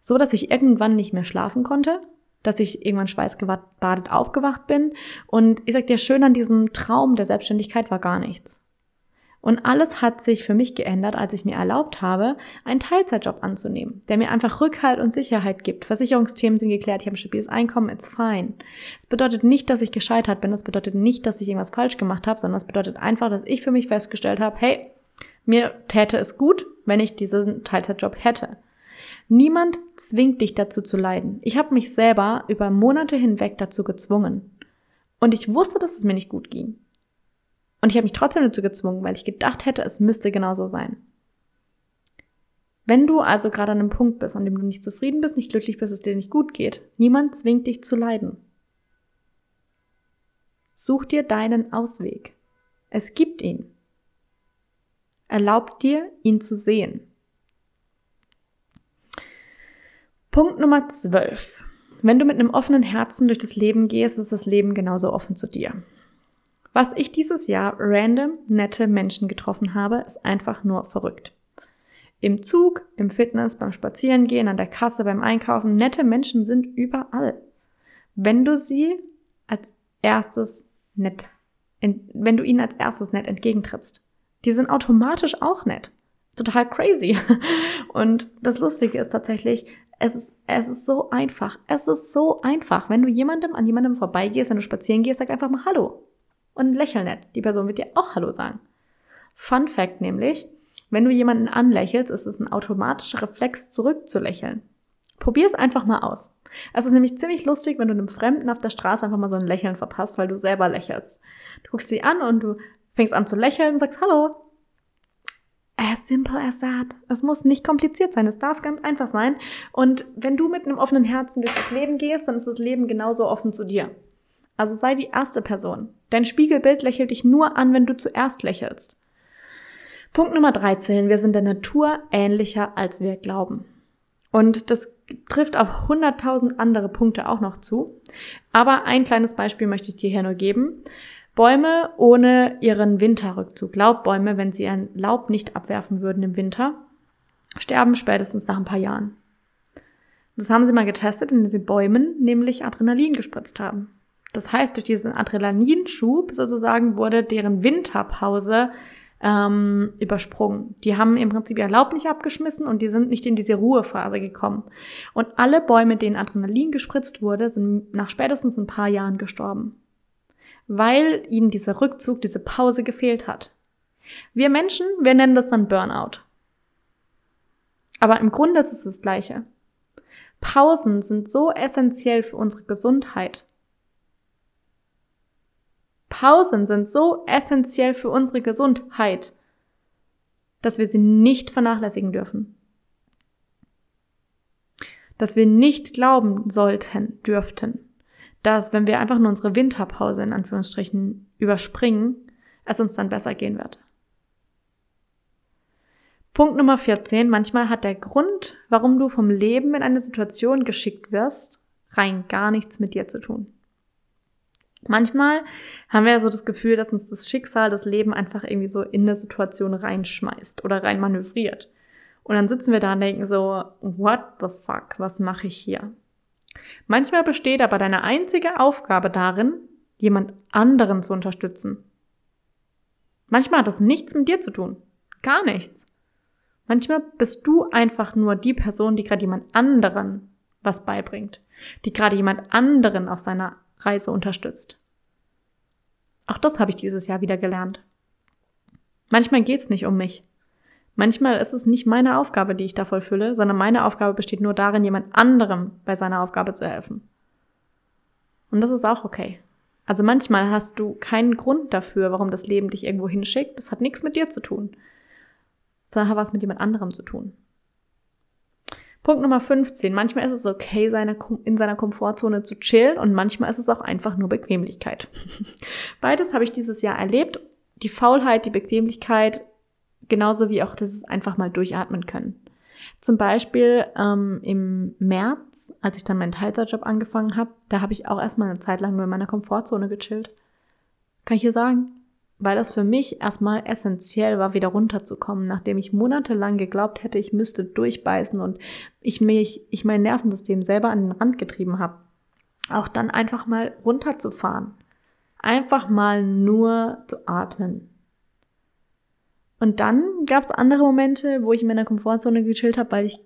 So, dass ich irgendwann nicht mehr schlafen konnte, dass ich irgendwann schweißgebadet aufgewacht bin und ich sag dir, schön an diesem Traum der Selbstständigkeit war gar nichts. Und alles hat sich für mich geändert, als ich mir erlaubt habe, einen Teilzeitjob anzunehmen, der mir einfach Rückhalt und Sicherheit gibt. Versicherungsthemen sind geklärt, ich habe ein stabiles Einkommen, it's fine. Es bedeutet nicht, dass ich gescheitert bin, das bedeutet nicht, dass ich irgendwas falsch gemacht habe, sondern es bedeutet einfach, dass ich für mich festgestellt habe, hey, mir täte es gut, wenn ich diesen Teilzeitjob hätte. Niemand zwingt dich dazu zu leiden. Ich habe mich selber über Monate hinweg dazu gezwungen. Und ich wusste, dass es mir nicht gut ging. Und ich habe mich trotzdem dazu gezwungen, weil ich gedacht hätte, es müsste genauso sein. Wenn du also gerade an einem Punkt bist, an dem du nicht zufrieden bist, nicht glücklich bist, es dir nicht gut geht, niemand zwingt dich zu leiden. Such dir deinen Ausweg. Es gibt ihn. Erlaub dir, ihn zu sehen. Punkt Nummer 12. Wenn du mit einem offenen Herzen durch das Leben gehst, ist das Leben genauso offen zu dir. Was ich dieses Jahr random nette Menschen getroffen habe, ist einfach nur verrückt. Im Zug, im Fitness, beim Spazierengehen, an der Kasse, beim Einkaufen, nette Menschen sind überall. Wenn du sie als erstes nett, wenn du ihnen als erstes nett entgegentrittst. Die sind automatisch auch nett. Total crazy. [LAUGHS] Und das Lustige ist tatsächlich, es ist, es ist so einfach. Es ist so einfach. Wenn du jemandem an jemandem vorbeigehst, wenn du spazieren gehst, sag einfach mal Hallo und lächel nett. Die Person wird dir auch Hallo sagen. Fun Fact nämlich, wenn du jemanden anlächelst, ist es ein automatischer Reflex, zurückzulächeln. Probier es einfach mal aus. Es ist nämlich ziemlich lustig, wenn du einem Fremden auf der Straße einfach mal so ein Lächeln verpasst, weil du selber lächelst. Du guckst sie an und du fängst an zu lächeln und sagst Hallo. As simple as that. Es muss nicht kompliziert sein. Es darf ganz einfach sein. Und wenn du mit einem offenen Herzen durch das Leben gehst, dann ist das Leben genauso offen zu dir. Also sei die erste Person. Dein Spiegelbild lächelt dich nur an, wenn du zuerst lächelst. Punkt Nummer 13. Wir sind der Natur ähnlicher, als wir glauben. Und das trifft auf 100.000 andere Punkte auch noch zu. Aber ein kleines Beispiel möchte ich dir hier nur geben. Bäume ohne ihren Winterrückzug, Laubbäume, wenn sie ein Laub nicht abwerfen würden im Winter, sterben spätestens nach ein paar Jahren. Das haben sie mal getestet, indem sie Bäumen nämlich Adrenalin gespritzt haben. Das heißt, durch diesen Adrenalinschub sozusagen wurde deren Winterpause ähm, übersprungen. Die haben im Prinzip ihr Laub nicht abgeschmissen und die sind nicht in diese Ruhephase gekommen. Und alle Bäume, denen Adrenalin gespritzt wurde, sind nach spätestens ein paar Jahren gestorben. Weil ihnen dieser Rückzug, diese Pause gefehlt hat. Wir Menschen, wir nennen das dann Burnout. Aber im Grunde ist es das Gleiche. Pausen sind so essentiell für unsere Gesundheit. Pausen sind so essentiell für unsere Gesundheit, dass wir sie nicht vernachlässigen dürfen. Dass wir nicht glauben sollten, dürften, dass wenn wir einfach nur unsere Winterpause in Anführungsstrichen überspringen, es uns dann besser gehen wird. Punkt Nummer 14. Manchmal hat der Grund, warum du vom Leben in eine Situation geschickt wirst, rein gar nichts mit dir zu tun. Manchmal haben wir ja so das Gefühl, dass uns das Schicksal, das Leben einfach irgendwie so in eine Situation reinschmeißt oder rein manövriert. Und dann sitzen wir da und denken so, what the fuck, was mache ich hier? Manchmal besteht aber deine einzige Aufgabe darin, jemand anderen zu unterstützen. Manchmal hat das nichts mit dir zu tun. Gar nichts. Manchmal bist du einfach nur die Person, die gerade jemand anderen was beibringt, die gerade jemand anderen auf seiner Reise unterstützt. Auch das habe ich dieses Jahr wieder gelernt. Manchmal geht es nicht um mich. Manchmal ist es nicht meine Aufgabe, die ich da vollfülle, sondern meine Aufgabe besteht nur darin, jemand anderem bei seiner Aufgabe zu helfen. Und das ist auch okay. Also manchmal hast du keinen Grund dafür, warum das Leben dich irgendwo hinschickt. Das hat nichts mit dir zu tun, sondern hat was mit jemand anderem zu tun. Punkt Nummer 15. Manchmal ist es okay, seine, in seiner Komfortzone zu chillen und manchmal ist es auch einfach nur Bequemlichkeit. [LAUGHS] Beides habe ich dieses Jahr erlebt. Die Faulheit, die Bequemlichkeit, genauso wie auch das einfach mal durchatmen können. Zum Beispiel ähm, im März, als ich dann meinen Teilzeitjob angefangen habe, da habe ich auch erstmal eine Zeit lang nur in meiner Komfortzone gechillt. Kann ich hier sagen? Weil das für mich erstmal essentiell war, wieder runterzukommen, nachdem ich monatelang geglaubt hätte, ich müsste durchbeißen und ich mich, ich mein Nervensystem selber an den Rand getrieben habe. Auch dann einfach mal runterzufahren. Einfach mal nur zu atmen. Und dann gab es andere Momente, wo ich in meiner Komfortzone gechillt habe, weil ich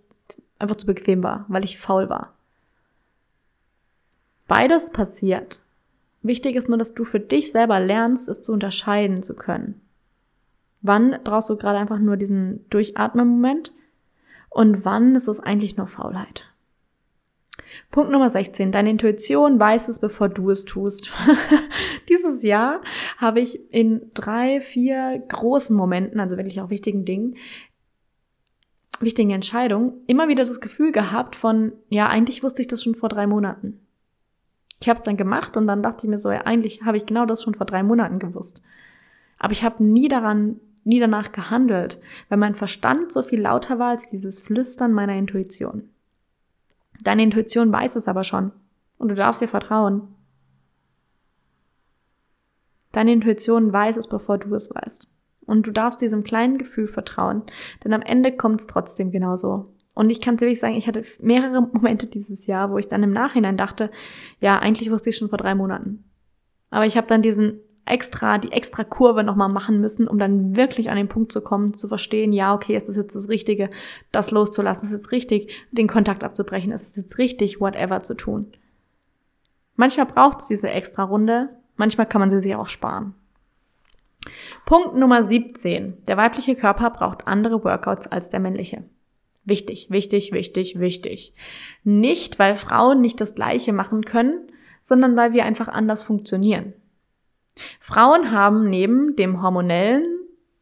einfach zu bequem war, weil ich faul war. Beides passiert. Wichtig ist nur, dass du für dich selber lernst, es zu unterscheiden zu können. Wann brauchst du gerade einfach nur diesen Durchatmen-Moment und wann ist es eigentlich nur Faulheit? Punkt Nummer 16. Deine Intuition weiß es, bevor du es tust. [LAUGHS] Dieses Jahr habe ich in drei, vier großen Momenten, also wirklich auch wichtigen Dingen, wichtigen Entscheidungen, immer wieder das Gefühl gehabt von, ja, eigentlich wusste ich das schon vor drei Monaten. Ich habe es dann gemacht und dann dachte ich mir so, ja, eigentlich habe ich genau das schon vor drei Monaten gewusst. Aber ich habe nie daran, nie danach gehandelt, weil mein Verstand so viel lauter war als dieses Flüstern meiner Intuition. Deine Intuition weiß es aber schon und du darfst ihr vertrauen. Deine Intuition weiß es, bevor du es weißt. Und du darfst diesem kleinen Gefühl vertrauen, denn am Ende kommt es trotzdem genauso. Und ich kann es wirklich sagen, ich hatte mehrere Momente dieses Jahr, wo ich dann im Nachhinein dachte, ja, eigentlich wusste ich schon vor drei Monaten. Aber ich habe dann diesen extra, die extra Kurve nochmal machen müssen, um dann wirklich an den Punkt zu kommen, zu verstehen, ja, okay, es ist jetzt das Richtige, das loszulassen, es ist jetzt richtig, den Kontakt abzubrechen, es ist jetzt richtig, whatever zu tun. Manchmal braucht es diese extra Runde, manchmal kann man sie sich auch sparen. Punkt Nummer 17. Der weibliche Körper braucht andere Workouts als der männliche. Wichtig, wichtig, wichtig, wichtig. Nicht, weil Frauen nicht das Gleiche machen können, sondern weil wir einfach anders funktionieren. Frauen haben neben dem hormonellen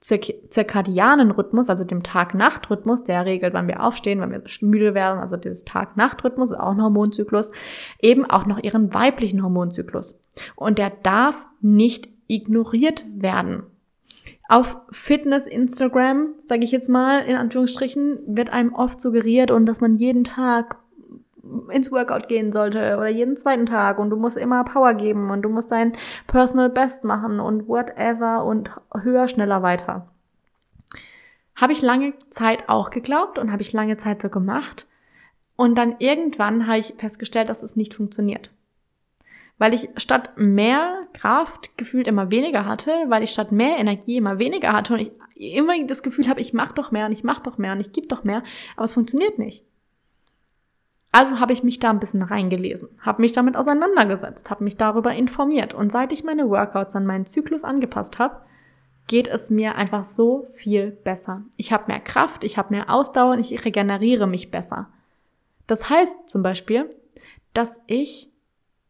zirkadianen Rhythmus, also dem Tag-Nacht-Rhythmus, der regelt, wann wir aufstehen, wann wir müde werden, also dieses Tag-Nacht-Rhythmus, auch ein Hormonzyklus, eben auch noch ihren weiblichen Hormonzyklus. Und der darf nicht ignoriert werden. Auf Fitness Instagram, sage ich jetzt mal in Anführungsstrichen, wird einem oft suggeriert und dass man jeden Tag ins Workout gehen sollte oder jeden zweiten Tag und du musst immer Power geben und du musst dein Personal Best machen und whatever und höher, schneller, weiter. Habe ich lange Zeit auch geglaubt und habe ich lange Zeit so gemacht. Und dann irgendwann habe ich festgestellt, dass es nicht funktioniert. Weil ich statt mehr Kraft gefühlt immer weniger hatte, weil ich statt mehr Energie immer weniger hatte und ich immer das Gefühl habe, ich mache doch mehr und ich mache doch mehr und ich gebe doch mehr, aber es funktioniert nicht. Also habe ich mich da ein bisschen reingelesen, habe mich damit auseinandergesetzt, habe mich darüber informiert und seit ich meine Workouts an meinen Zyklus angepasst habe, geht es mir einfach so viel besser. Ich habe mehr Kraft, ich habe mehr Ausdauer und ich regeneriere mich besser. Das heißt zum Beispiel, dass ich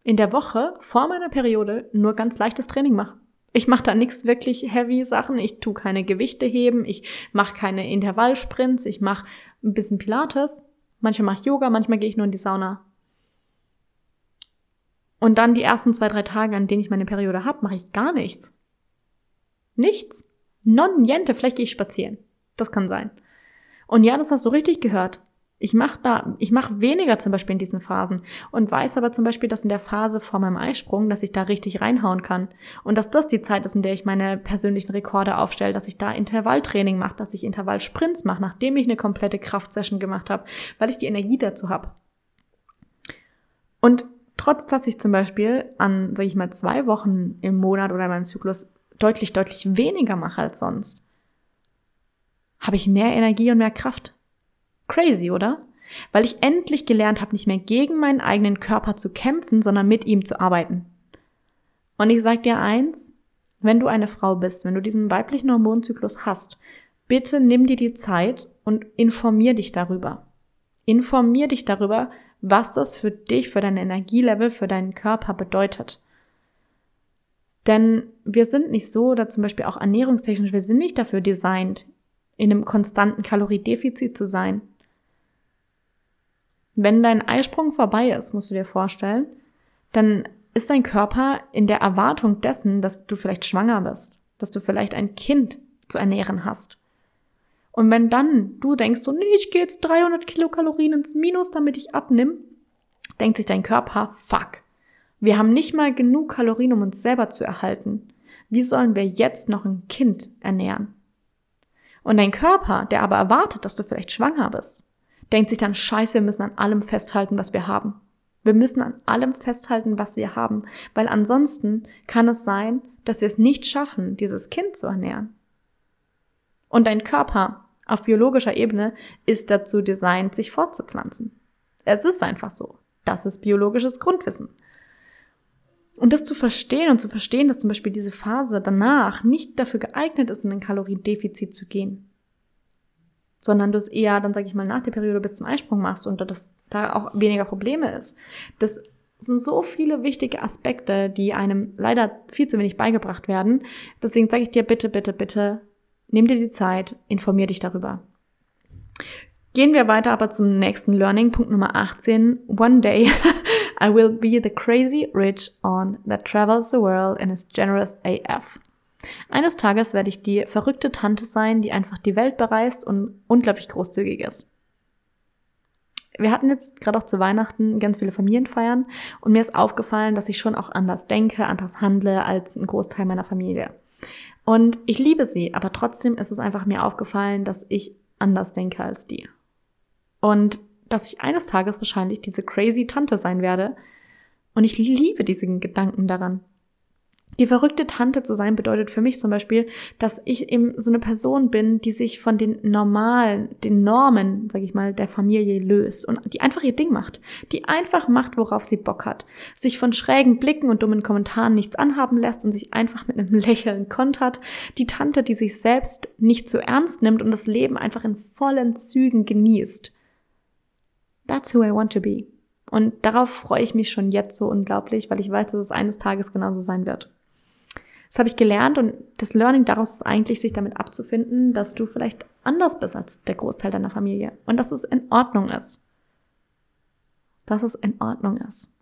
in der Woche vor meiner Periode nur ganz leichtes Training mache. Ich mache da nichts wirklich heavy Sachen, ich tue keine Gewichte heben, ich mache keine Intervallsprints, ich mache ein bisschen Pilates, Manchmal mache ich Yoga, manchmal gehe ich nur in die Sauna. Und dann die ersten zwei, drei Tage, an denen ich meine Periode habe, mache ich gar nichts. Nichts. Non niente. Vielleicht gehe ich spazieren. Das kann sein. Und ja, das hast du richtig gehört. Ich mache da, ich mache weniger zum Beispiel in diesen Phasen und weiß aber zum Beispiel, dass in der Phase vor meinem Eisprung, dass ich da richtig reinhauen kann und dass das die Zeit ist, in der ich meine persönlichen Rekorde aufstelle, dass ich da Intervalltraining mache, dass ich Intervallsprints mache, nachdem ich eine komplette Kraftsession gemacht habe, weil ich die Energie dazu habe. Und trotz, dass ich zum Beispiel an, sage ich mal, zwei Wochen im Monat oder in meinem Zyklus deutlich, deutlich weniger mache als sonst, habe ich mehr Energie und mehr Kraft. Crazy, oder? Weil ich endlich gelernt habe, nicht mehr gegen meinen eigenen Körper zu kämpfen, sondern mit ihm zu arbeiten. Und ich sag dir eins, wenn du eine Frau bist, wenn du diesen weiblichen Hormonzyklus hast, bitte nimm dir die Zeit und informier dich darüber. Informier dich darüber, was das für dich, für dein Energielevel, für deinen Körper bedeutet. Denn wir sind nicht so, oder zum Beispiel auch ernährungstechnisch, wir sind nicht dafür designt, in einem konstanten Kaloriedefizit zu sein. Wenn dein Eisprung vorbei ist, musst du dir vorstellen, dann ist dein Körper in der Erwartung dessen, dass du vielleicht schwanger bist, dass du vielleicht ein Kind zu ernähren hast. Und wenn dann du denkst so, nee, ich gehe jetzt 300 Kilokalorien ins Minus, damit ich abnimm, denkt sich dein Körper, fuck, wir haben nicht mal genug Kalorien, um uns selber zu erhalten. Wie sollen wir jetzt noch ein Kind ernähren? Und dein Körper, der aber erwartet, dass du vielleicht schwanger bist, denkt sich dann, scheiße, wir müssen an allem festhalten, was wir haben. Wir müssen an allem festhalten, was wir haben, weil ansonsten kann es sein, dass wir es nicht schaffen, dieses Kind zu ernähren. Und dein Körper auf biologischer Ebene ist dazu designt, sich fortzupflanzen. Es ist einfach so. Das ist biologisches Grundwissen. Und das zu verstehen und zu verstehen, dass zum Beispiel diese Phase danach nicht dafür geeignet ist, in ein Kaloriendefizit zu gehen, sondern du es eher, dann sage ich mal, nach der Periode bis zum Eisprung machst und dass da auch weniger Probleme ist. Das sind so viele wichtige Aspekte, die einem leider viel zu wenig beigebracht werden. Deswegen sage ich dir bitte, bitte, bitte, nimm dir die Zeit, informier dich darüber. Gehen wir weiter aber zum nächsten Learning, Punkt Nummer 18. One day [LAUGHS] I will be the crazy rich on that travels the world and is generous AF. Eines Tages werde ich die verrückte Tante sein, die einfach die Welt bereist und unglaublich großzügig ist. Wir hatten jetzt gerade auch zu Weihnachten ganz viele Familienfeiern und mir ist aufgefallen, dass ich schon auch anders denke, anders handle als ein Großteil meiner Familie. Und ich liebe sie, aber trotzdem ist es einfach mir aufgefallen, dass ich anders denke als die. Und dass ich eines Tages wahrscheinlich diese crazy Tante sein werde. Und ich liebe diesen Gedanken daran. Die verrückte Tante zu sein bedeutet für mich zum Beispiel, dass ich eben so eine Person bin, die sich von den normalen, den Normen, sag ich mal, der Familie löst und die einfach ihr Ding macht. Die einfach macht, worauf sie Bock hat. Sich von schrägen Blicken und dummen Kommentaren nichts anhaben lässt und sich einfach mit einem [LAUGHS] Lächeln kontert. Die Tante, die sich selbst nicht zu ernst nimmt und das Leben einfach in vollen Zügen genießt. That's who I want to be. Und darauf freue ich mich schon jetzt so unglaublich, weil ich weiß, dass es eines Tages genauso sein wird. Das habe ich gelernt und das Learning daraus ist eigentlich, sich damit abzufinden, dass du vielleicht anders bist als der Großteil deiner Familie und dass es in Ordnung ist. Dass es in Ordnung ist.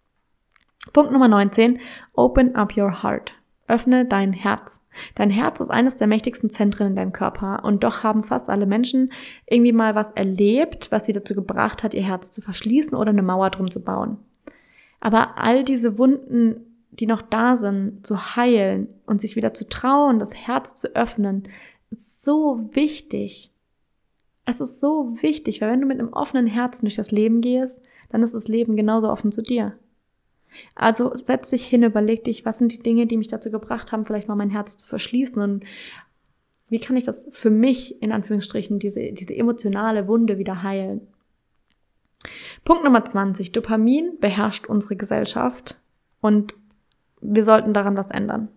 Punkt Nummer 19. Open up your heart. Öffne dein Herz. Dein Herz ist eines der mächtigsten Zentren in deinem Körper und doch haben fast alle Menschen irgendwie mal was erlebt, was sie dazu gebracht hat, ihr Herz zu verschließen oder eine Mauer drum zu bauen. Aber all diese Wunden, die noch da sind, zu heilen und sich wieder zu trauen, das Herz zu öffnen, ist so wichtig. Es ist so wichtig, weil wenn du mit einem offenen Herzen durch das Leben gehst, dann ist das Leben genauso offen zu dir. Also setz dich hin, überleg dich, was sind die Dinge, die mich dazu gebracht haben, vielleicht mal mein Herz zu verschließen und wie kann ich das für mich, in Anführungsstrichen, diese, diese emotionale Wunde wieder heilen? Punkt Nummer 20. Dopamin beherrscht unsere Gesellschaft und wir sollten daran was ändern.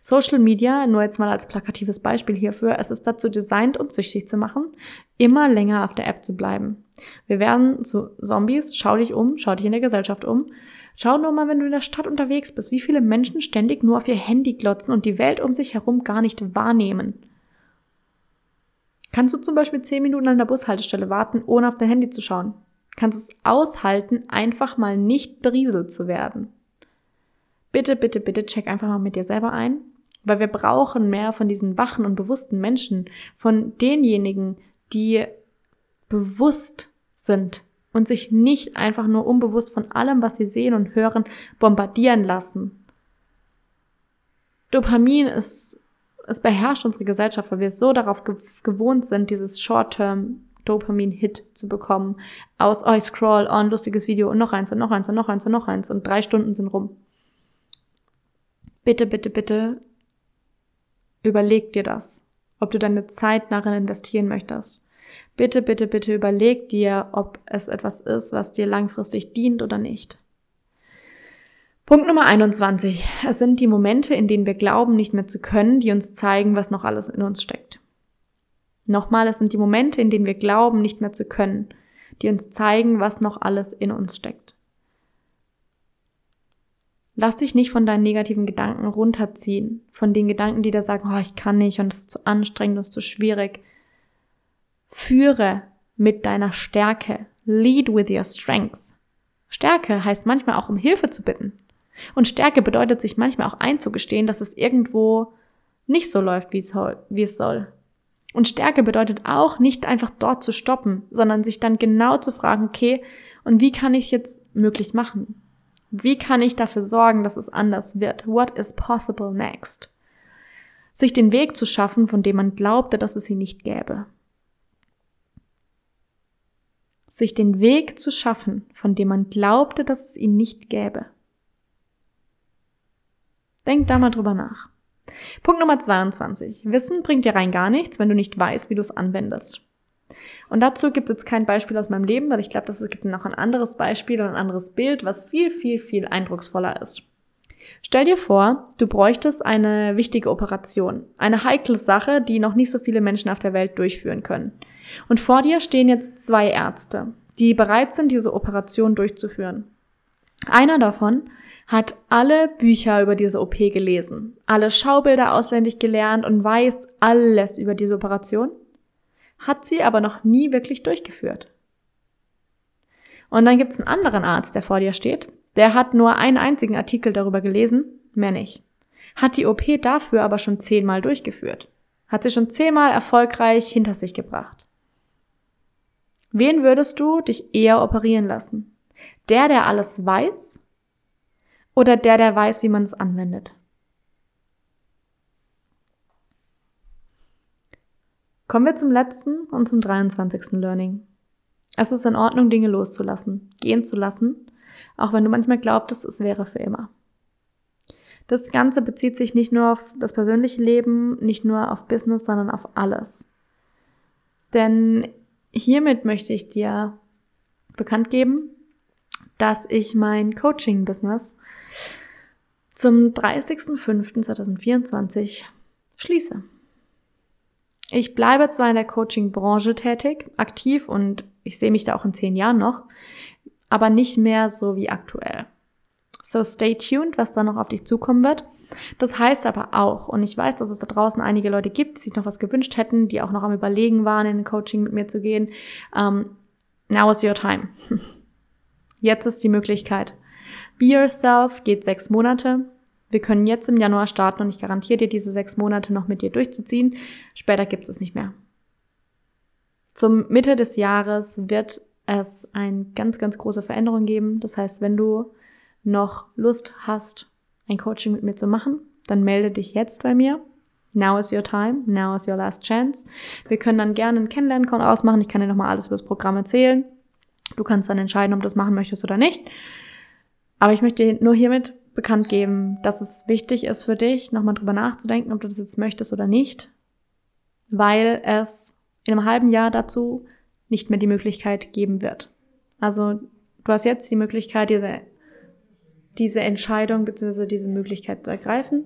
Social Media, nur jetzt mal als plakatives Beispiel hierfür, es ist dazu designt, uns süchtig zu machen, immer länger auf der App zu bleiben. Wir werden zu Zombies, schau dich um, schau dich in der Gesellschaft um Schau nur mal, wenn du in der Stadt unterwegs bist, wie viele Menschen ständig nur auf ihr Handy glotzen und die Welt um sich herum gar nicht wahrnehmen. Kannst du zum Beispiel zehn Minuten an der Bushaltestelle warten, ohne auf dein Handy zu schauen? Kannst du es aushalten, einfach mal nicht berieselt zu werden? Bitte, bitte, bitte check einfach mal mit dir selber ein, weil wir brauchen mehr von diesen wachen und bewussten Menschen, von denjenigen, die bewusst sind und sich nicht einfach nur unbewusst von allem, was sie sehen und hören, bombardieren lassen. Dopamin ist, es beherrscht unsere Gesellschaft, weil wir so darauf ge gewohnt sind, dieses Short-Term Dopamin-Hit zu bekommen. Aus, oh, ich scroll, oh, ein lustiges Video und noch eins und noch eins und noch eins und noch eins und drei Stunden sind rum. Bitte, bitte, bitte, überleg dir das. ob du deine Zeit darin investieren möchtest. Bitte, bitte, bitte überleg dir, ob es etwas ist, was dir langfristig dient oder nicht. Punkt Nummer 21. Es sind die Momente, in denen wir glauben, nicht mehr zu können, die uns zeigen, was noch alles in uns steckt. Nochmal, es sind die Momente, in denen wir glauben, nicht mehr zu können, die uns zeigen, was noch alles in uns steckt. Lass dich nicht von deinen negativen Gedanken runterziehen, von den Gedanken, die da sagen, oh, ich kann nicht und es ist zu anstrengend, es ist zu schwierig. Führe mit deiner Stärke. Lead with your strength. Stärke heißt manchmal auch um Hilfe zu bitten. Und Stärke bedeutet sich manchmal auch einzugestehen, dass es irgendwo nicht so läuft, wie es soll. Und Stärke bedeutet auch, nicht einfach dort zu stoppen, sondern sich dann genau zu fragen, okay, und wie kann ich es jetzt möglich machen? Wie kann ich dafür sorgen, dass es anders wird? What is possible next? Sich den Weg zu schaffen, von dem man glaubte, dass es ihn nicht gäbe. Sich den Weg zu schaffen, von dem man glaubte, dass es ihn nicht gäbe. Denk da mal drüber nach. Punkt Nummer 22. Wissen bringt dir rein gar nichts, wenn du nicht weißt, wie du es anwendest. Und dazu gibt es jetzt kein Beispiel aus meinem Leben, weil ich glaube, es gibt noch ein anderes Beispiel und ein anderes Bild, was viel, viel, viel eindrucksvoller ist. Stell dir vor, du bräuchtest eine wichtige Operation, eine heikle Sache, die noch nicht so viele Menschen auf der Welt durchführen können. Und vor dir stehen jetzt zwei Ärzte, die bereit sind, diese Operation durchzuführen. Einer davon hat alle Bücher über diese OP gelesen, alle Schaubilder auswendig gelernt und weiß alles über diese Operation, hat sie aber noch nie wirklich durchgeführt. Und dann gibt es einen anderen Arzt, der vor dir steht, der hat nur einen einzigen Artikel darüber gelesen, mehr nicht. Hat die OP dafür aber schon zehnmal durchgeführt. Hat sie schon zehnmal erfolgreich hinter sich gebracht. Wen würdest du dich eher operieren lassen? Der, der alles weiß oder der, der weiß, wie man es anwendet? Kommen wir zum letzten und zum 23. Learning. Es ist in Ordnung, Dinge loszulassen, gehen zu lassen, auch wenn du manchmal glaubtest, es wäre für immer. Das Ganze bezieht sich nicht nur auf das persönliche Leben, nicht nur auf Business, sondern auf alles. Denn hiermit möchte ich dir bekannt geben, dass ich mein Coaching-Business zum 30.05.2024 schließe. Ich bleibe zwar in der Coaching-Branche tätig, aktiv und ich sehe mich da auch in zehn Jahren noch, aber nicht mehr so wie aktuell. So stay tuned, was da noch auf dich zukommen wird. Das heißt aber auch, und ich weiß, dass es da draußen einige Leute gibt, die sich noch was gewünscht hätten, die auch noch am Überlegen waren, in ein Coaching mit mir zu gehen. Um, now is your time. [LAUGHS] Jetzt ist die Möglichkeit. Be Yourself geht sechs Monate. Wir können jetzt im Januar starten und ich garantiere dir, diese sechs Monate noch mit dir durchzuziehen. Später gibt es nicht mehr. Zum Mitte des Jahres wird es eine ganz, ganz große Veränderung geben. Das heißt, wenn du noch Lust hast, ein Coaching mit mir zu machen, dann melde dich jetzt bei mir. Now is your time, now is your last chance. Wir können dann gerne einen Kennenlernen-Call ausmachen. Ich kann dir nochmal alles über das Programm erzählen. Du kannst dann entscheiden, ob du das machen möchtest oder nicht. Aber ich möchte nur hiermit bekannt geben, dass es wichtig ist für dich, nochmal drüber nachzudenken, ob du das jetzt möchtest oder nicht, weil es in einem halben Jahr dazu nicht mehr die Möglichkeit geben wird. Also du hast jetzt die Möglichkeit, diese, diese Entscheidung bzw. diese Möglichkeit zu ergreifen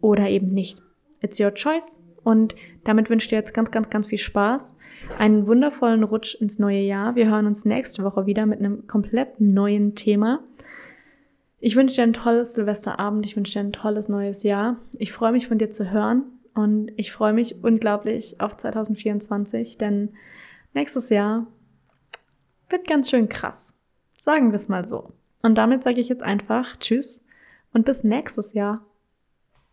oder eben nicht. It's your choice. Und damit wünsche ich dir jetzt ganz, ganz, ganz viel Spaß. Einen wundervollen Rutsch ins neue Jahr. Wir hören uns nächste Woche wieder mit einem komplett neuen Thema. Ich wünsche dir ein tolles Silvesterabend. Ich wünsche dir ein tolles neues Jahr. Ich freue mich von dir zu hören und ich freue mich unglaublich auf 2024, denn nächstes Jahr wird ganz schön krass. Sagen wir es mal so. Und damit sage ich jetzt einfach Tschüss und bis nächstes Jahr.